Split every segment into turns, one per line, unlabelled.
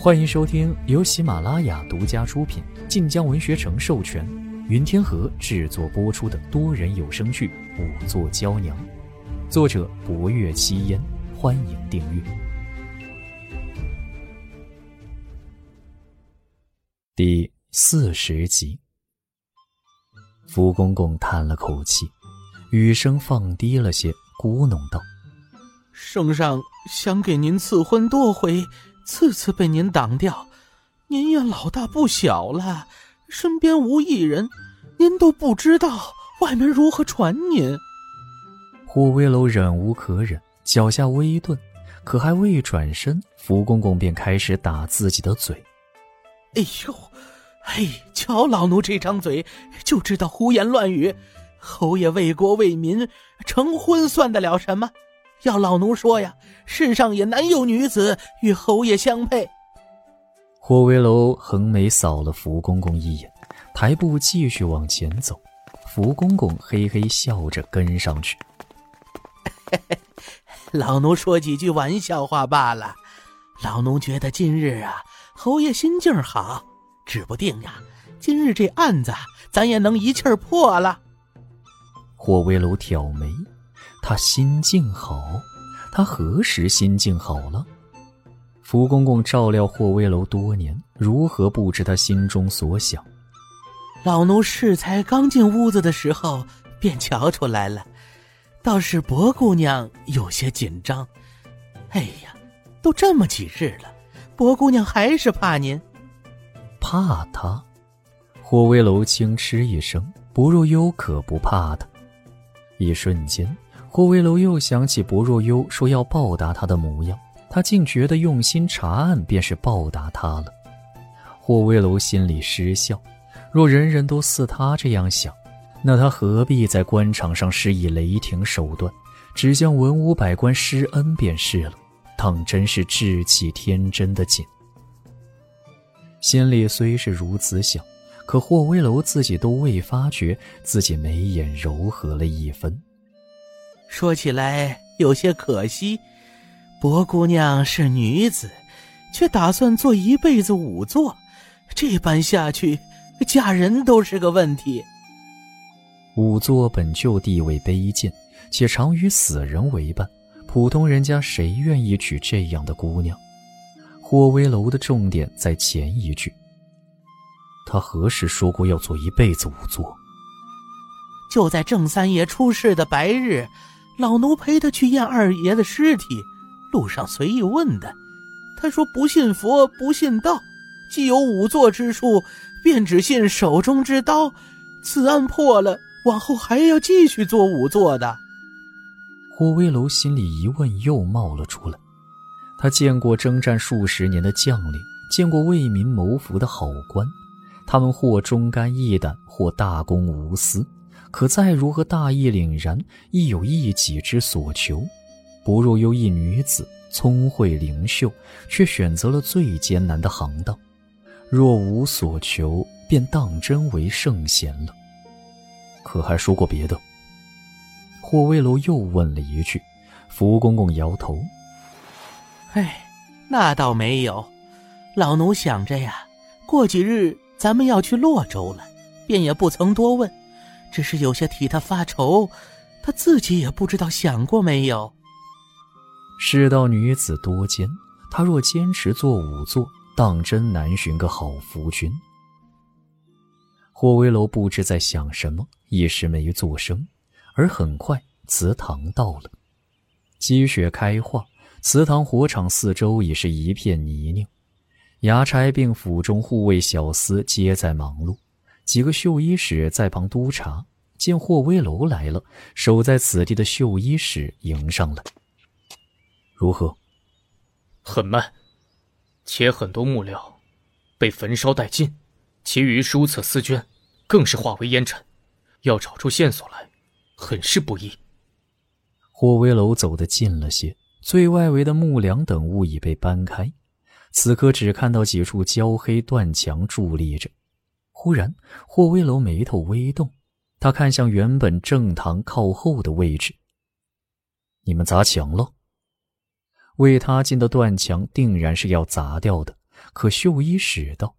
欢迎收听由喜马拉雅独家出品、晋江文学城授权、云天河制作播出的多人有声剧《五座娇娘》，作者：博月七烟。欢迎订阅。第四十集，福公公叹了口气，语声放低了些，咕哝道：“
圣上想给您赐婚多回。”次次被您挡掉，您也老大不小了，身边无一人，您都不知道外面如何传您。
霍威楼忍无可忍，脚下微顿，可还未转身，福公公便开始打自己的嘴。
哎呦，哎，瞧老奴这张嘴，就知道胡言乱语。侯爷为国为民，成婚算得了什么？要老奴说呀，世上也难有女子与侯爷相配。
霍威楼横眉扫了福公公一眼，抬步继续往前走。福公公嘿嘿笑着跟上去。
老奴说几句玩笑话罢了。老奴觉得今日啊，侯爷心境好，指不定呀，今日这案子咱也能一气儿破了。
霍威楼挑眉。他心境好，他何时心境好了？福公公照料霍威楼多年，如何不知他心中所想？
老奴适才刚进屋子的时候，便瞧出来了，倒是薄姑娘有些紧张。哎呀，都这么几日了，薄姑娘还是怕您。
怕他？霍威楼轻嗤一声：“不若幽可不怕他。”一瞬间。霍威楼又想起薄若幽说要报答他的模样，他竟觉得用心查案便是报答他了。霍威楼心里失笑，若人人都似他这样想，那他何必在官场上施以雷霆手段，只向文武百官施恩便是了？当真是志气天真的紧。心里虽是如此想，可霍威楼自己都未发觉自己眉眼柔和了一分。
说起来有些可惜，薄姑娘是女子，却打算做一辈子仵作，这般下去，嫁人都是个问题。
仵作本就地位卑贱，且常与死人为伴，普通人家谁愿意娶这样的姑娘？霍威楼的重点在前一句。他何时说过要做一辈子仵作？
就在郑三爷出事的白日。老奴陪他去验二爷的尸体，路上随意问的，他说不信佛不信道，既有仵作之术，便只信手中之刀。此案破了，往后还要继续做仵作的。
郭威楼心里疑问又冒了出来，他见过征战数十年的将领，见过为民谋福的好官，他们或忠肝义胆，或大公无私。可再如何大义凛然，亦有一己之所求。不若幽一女子，聪慧灵秀，却选择了最艰难的行当。若无所求，便当真为圣贤了。可还说过别的？霍威楼又问了一句。福公公摇头：“
哎，那倒没有。老奴想着呀，过几日咱们要去洛州了，便也不曾多问。”只是有些替他发愁，他自己也不知道想过没有。
世道女子多奸，他若坚持做仵作，当真难寻个好夫君。霍威楼不知在想什么，一时没作声。而很快，祠堂到了，积雪开化，祠堂火场四周已是一片泥泞，衙差并府中护卫小厮皆在忙碌。几个绣衣使在旁督察，见霍威楼来了，守在此地的绣衣使迎上了。如何？
很慢，且很多木料被焚烧殆尽，其余书册丝绢更是化为烟尘，要找出线索来，很是不易。
霍威楼走得近了些，最外围的木梁等物已被搬开，此刻只看到几处焦黑断墙伫立着。忽然，霍威楼眉头微动，他看向原本正堂靠后的位置。你们砸墙了？为他进的断墙定然是要砸掉的，可秀一使道：“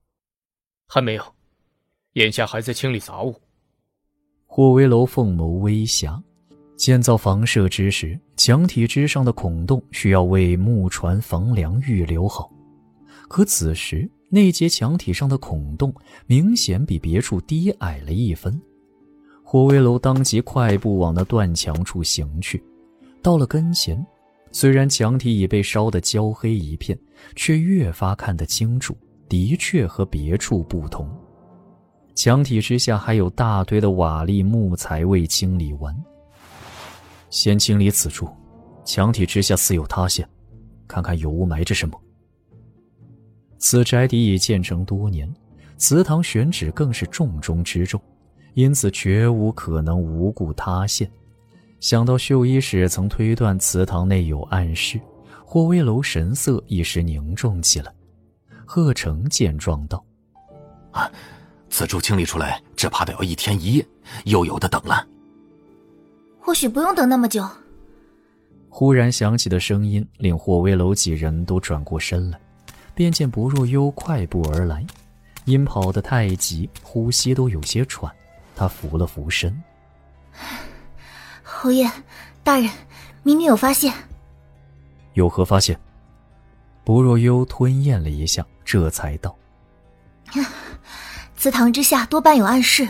还没有，眼下还在清理杂物。”
霍威楼凤眸微狭。建造房舍之时，墙体之上的孔洞需要为木船房梁预留好。可此时那节墙体上的孔洞明显比别处低矮了一分。霍威楼当即快步往那断墙处行去。到了跟前，虽然墙体已被烧得焦黑一片，却越发看得清楚，的确和别处不同。墙体之下还有大堆的瓦砾木材未清理完。先清理此处，墙体之下似有塌陷，看看有无埋着什么。此宅邸已建成多年，祠堂选址更是重中之重，因此绝无可能无故塌陷。想到秀衣使曾推断祠堂内有暗室，霍威楼神色一时凝重起来。贺成见状道：“
啊，此处清理出来，只怕得要一天一夜，又有的等了。”
或许不用等那么久。
忽然响起的声音令霍威楼几人都转过身来，便见薄若幽快步而来，因跑得太急，呼吸都有些喘。他扶了扶身：“
侯爷，大人，民女有发现。”
有何发现？薄若幽吞咽了一下，这才道：“
祠堂之下多半有暗室，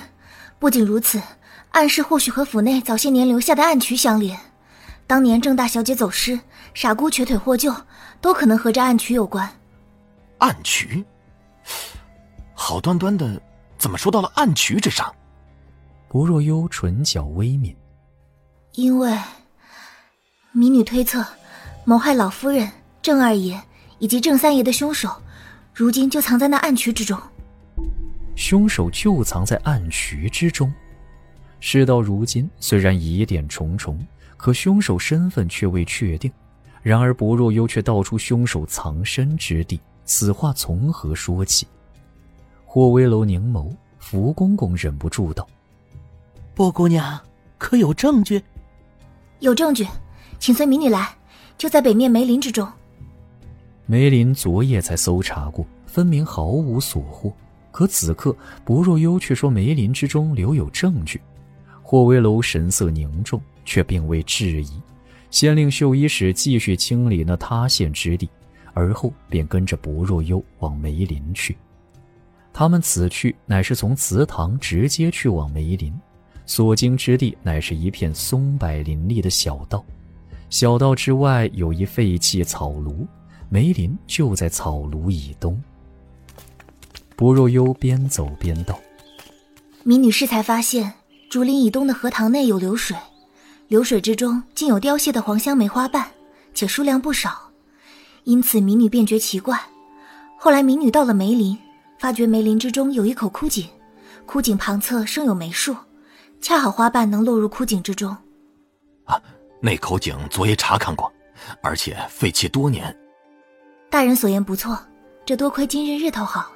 不仅如此。”暗室或许和府内早些年留下的暗渠相连，当年郑大小姐走失，傻姑瘸腿获救，都可能和这暗渠有关。
暗渠？好端端的，怎么说到了暗渠之上？
薄若幽唇角微抿，
因为民女推测，谋害老夫人、郑二爷以及郑三爷的凶手，如今就藏在那暗渠之中。
凶手就藏在暗渠之中。事到如今，虽然疑点重重，可凶手身份却未确定。然而薄若幽却道出凶手藏身之地，此话从何说起？霍威楼凝眸，福公公忍不住道：“
薄姑娘，可有证据？”“
有证据，请随民女来，就在北面梅林之中。”
梅林昨夜才搜查过，分明毫无所获。可此刻薄若幽却说梅林之中留有证据。霍威楼神色凝重，却并未质疑，先令绣衣使继续清理那塌陷之地，而后便跟着薄若幽往梅林去。他们此去乃是从祠堂直接去往梅林，所经之地乃是一片松柏林立的小道，小道之外有一废弃草庐，梅林就在草庐以东。薄若幽边走边道：“
民女适才发现。”竹林以东的荷塘内有流水，流水之中竟有凋谢的黄香梅花瓣，且数量不少，因此民女便觉奇怪。后来民女到了梅林，发觉梅林之中有一口枯井，枯井旁侧生有梅树，恰好花瓣能落入枯井之中。
啊，那口井昨夜查看过，而且废弃多年。
大人所言不错，这多亏今日日头好。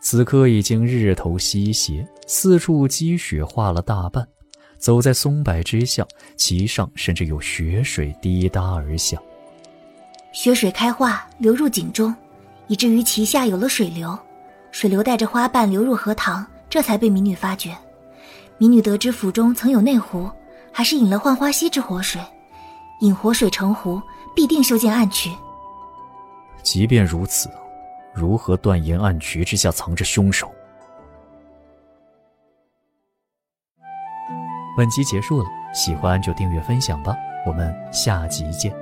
此刻已经日头西斜，四处积雪化了大半，走在松柏之下，其上甚至有雪水滴答而下。
雪水开化流入井中，以至于其下有了水流，水流带着花瓣流入荷塘，这才被民女发觉。民女得知府中曾有内湖，还是引了浣花溪之活水，引活水成湖，必定修建暗渠。
即便如此。如何断言暗渠之下藏着凶手？本集结束了，喜欢就订阅分享吧，我们下集见。